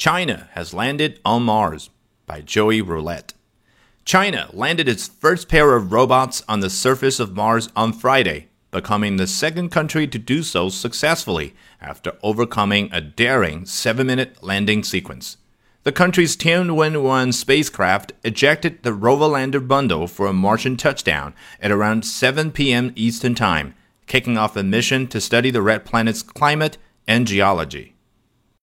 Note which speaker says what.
Speaker 1: China has landed on Mars by Joey Roulette. China landed its first pair of robots on the surface of Mars on Friday, becoming the second country to do so successfully after overcoming a daring seven minute landing sequence. The country's Tianwen 1 spacecraft ejected the rover lander bundle for a Martian touchdown at around 7 p.m. Eastern Time, kicking off a mission to study the red planet's climate and geology.